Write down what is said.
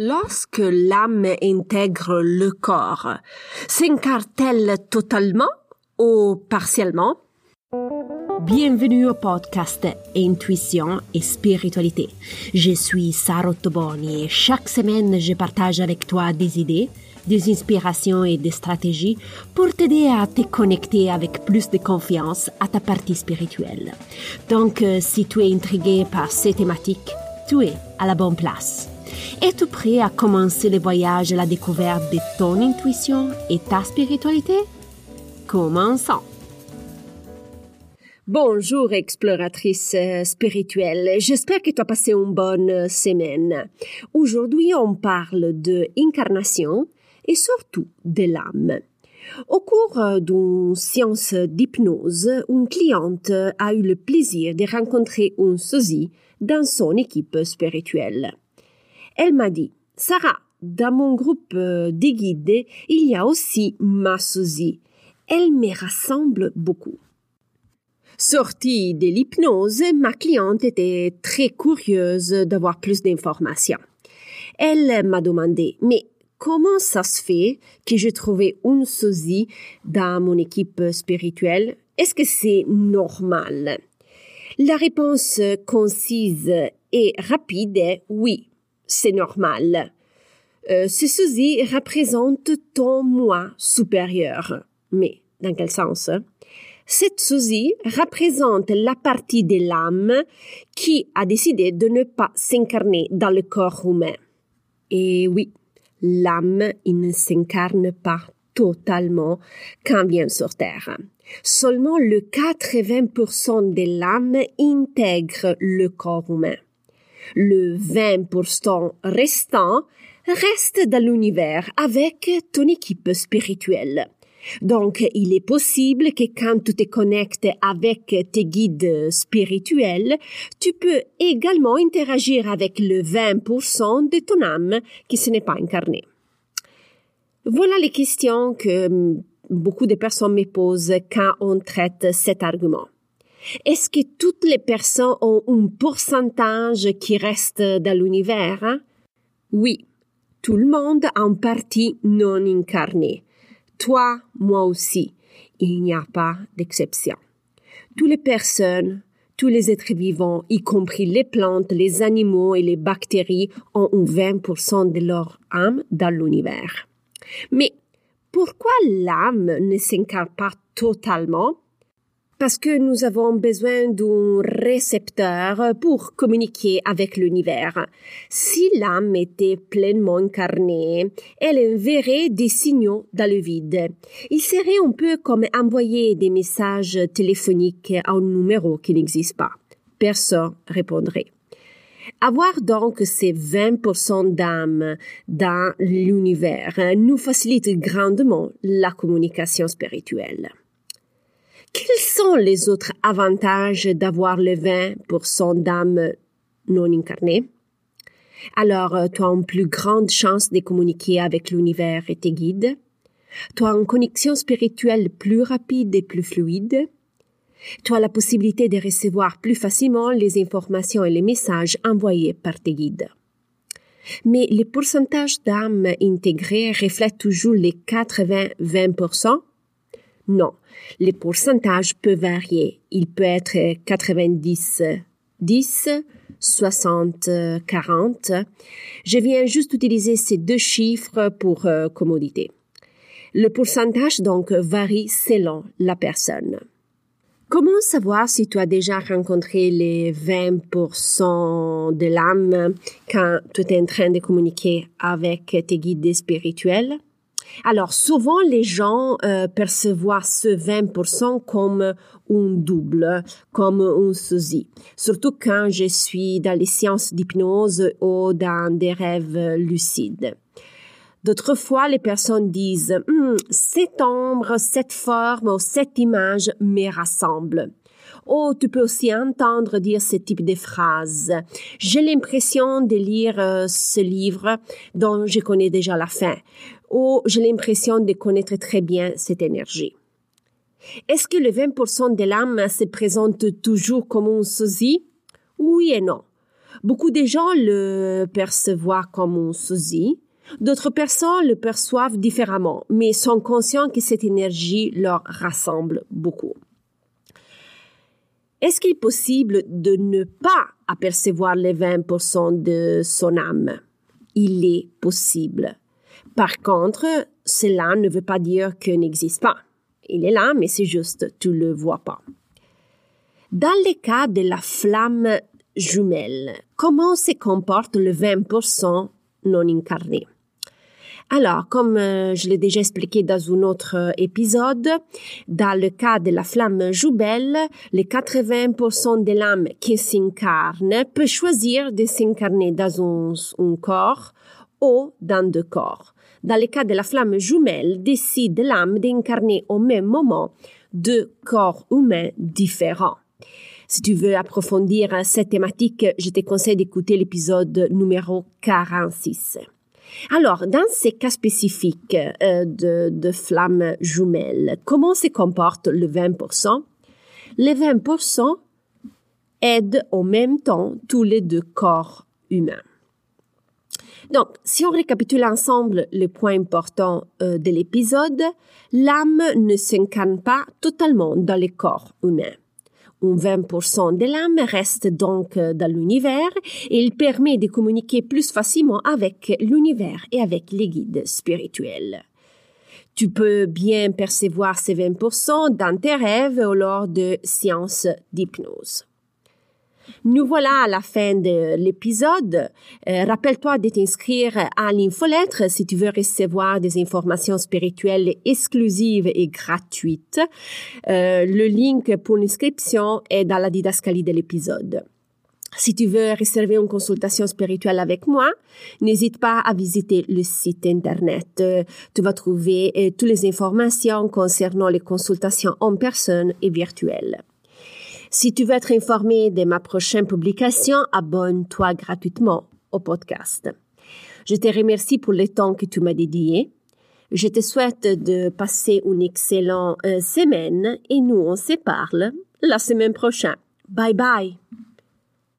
Lorsque l'âme intègre le corps, s'incarne-t-elle totalement ou partiellement? Bienvenue au podcast Intuition et Spiritualité. Je suis Sarah Toboni et chaque semaine je partage avec toi des idées, des inspirations et des stratégies pour t'aider à te connecter avec plus de confiance à ta partie spirituelle. Donc, euh, si tu es intrigué par ces thématiques, tu es à la bonne place. Es-tu prêt à commencer le voyage à la découverte de ton intuition et ta spiritualité? Commençons! Bonjour exploratrice euh, spirituelle, j'espère que tu as passé une bonne semaine. Aujourd'hui on parle de incarnation et surtout de l'âme. Au cours euh, d'une séance d'hypnose, une cliente a eu le plaisir de rencontrer un sosie dans son équipe spirituelle. Elle m'a dit, Sarah, dans mon groupe euh, des guides, il y a aussi ma sosie. Elle me rassemble beaucoup. Sortie de l'hypnose, ma cliente était très curieuse d'avoir plus d'informations. Elle m'a demandé, mais comment ça se fait que j'ai trouvé une sosie dans mon équipe spirituelle? Est-ce que c'est normal? La réponse concise et rapide est oui c'est normal. Euh, ce représente ton moi supérieur. Mais dans quel sens? Cette souci représente la partie de l'âme qui a décidé de ne pas s'incarner dans le corps humain. Et oui, l'âme, ne s'incarne pas totalement quand vient sur Terre. Seulement le 80% de l'âme intègre le corps humain. Le 20% restant reste dans l'univers avec ton équipe spirituelle. Donc, il est possible que quand tu te connectes avec tes guides spirituels, tu peux également interagir avec le 20% de ton âme qui ne n'est pas incarné. Voilà les questions que beaucoup de personnes me posent quand on traite cet argument. Est-ce que toutes les personnes ont un pourcentage qui reste dans l'univers? Hein? Oui, tout le monde a une partie non incarnée. Toi, moi aussi. Il n'y a pas d'exception. Toutes les personnes, tous les êtres vivants, y compris les plantes, les animaux et les bactéries, ont un 20% de leur âme dans l'univers. Mais pourquoi l'âme ne s'incarne pas totalement? Parce que nous avons besoin d'un récepteur pour communiquer avec l'univers. Si l'âme était pleinement incarnée, elle enverrait des signaux dans le vide. Il serait un peu comme envoyer des messages téléphoniques à un numéro qui n'existe pas. Personne répondrait. Avoir donc ces 20% d'âme dans l'univers nous facilite grandement la communication spirituelle. Quels sont les autres avantages d'avoir le 20% d'âme non incarnée? Alors, tu as une plus grande chance de communiquer avec l'univers et tes guides. Tu as une connexion spirituelle plus rapide et plus fluide. Tu as la possibilité de recevoir plus facilement les informations et les messages envoyés par tes guides. Mais les pourcentages d'âmes intégrées reflètent toujours les 80-20%? Non, les pourcentages peuvent varier. Il peut être 90 10, 60 40. Je viens juste utiliser ces deux chiffres pour euh, commodité. Le pourcentage donc varie selon la personne. Comment savoir si tu as déjà rencontré les 20% de l'âme quand tu es en train de communiquer avec tes guides spirituels? Alors souvent les gens euh, perçoivent ce 20% comme un double, comme un sosie. Surtout quand je suis dans les sciences d'hypnose ou dans des rêves lucides. D'autres fois, les personnes disent hm, cette ombre, cette forme ou cette image me rassemble. Ou tu peux aussi entendre dire ce type de phrases. J'ai l'impression de lire euh, ce livre dont je connais déjà la fin ou j'ai l'impression de connaître très bien cette énergie. Est-ce que le 20% de l'âme se présente toujours comme un sosie? Oui et non. Beaucoup de gens le perçoivent comme un sosie, d'autres personnes le perçoivent différemment, mais sont conscients que cette énergie leur rassemble beaucoup. Est-ce qu'il est possible de ne pas apercevoir les 20% de son âme? Il est possible. Par contre, cela ne veut pas dire qu'il n'existe pas. Il est là, mais c'est juste, tu le vois pas. Dans le cas de la flamme jumelle, comment se comporte le 20% non incarné? Alors, comme euh, je l'ai déjà expliqué dans un autre euh, épisode, dans le cas de la flamme jumelle, les 80% de l'âme qui s'incarne peut choisir de s'incarner dans un, un corps ou dans deux corps. Dans le cas de la flamme jumelle, décide l'âme d'incarner au même moment deux corps humains différents. Si tu veux approfondir cette thématique, je te conseille d'écouter l'épisode numéro 46. Alors, dans ces cas spécifiques euh, de, de flammes jumelles, comment se comporte le 20% Les 20% aident en même temps tous les deux corps humains. Donc, si on récapitule ensemble les points importants euh, de l'épisode, l'âme ne s'incarne pas totalement dans le corps humain. Un 20% de l'âme reste donc euh, dans l'univers et il permet de communiquer plus facilement avec l'univers et avec les guides spirituels. Tu peux bien percevoir ces 20% dans tes rêves ou lors de séances d'hypnose. Nous voilà à la fin de l'épisode. Euh, rappelle-toi de t'inscrire à l'infolettre si tu veux recevoir des informations spirituelles exclusives et gratuites. Euh, le link pour l'inscription est dans la didascalie de l'épisode. Si tu veux réserver une consultation spirituelle avec moi, n'hésite pas à visiter le site internet. Euh, tu vas trouver toutes les informations concernant les consultations en personne et virtuelles. Si tu veux être informé de ma prochaine publication, abonne-toi gratuitement au podcast. Je te remercie pour le temps que tu m'as dédié. Je te souhaite de passer une excellente euh, semaine et nous on se parle la semaine prochaine. Bye bye.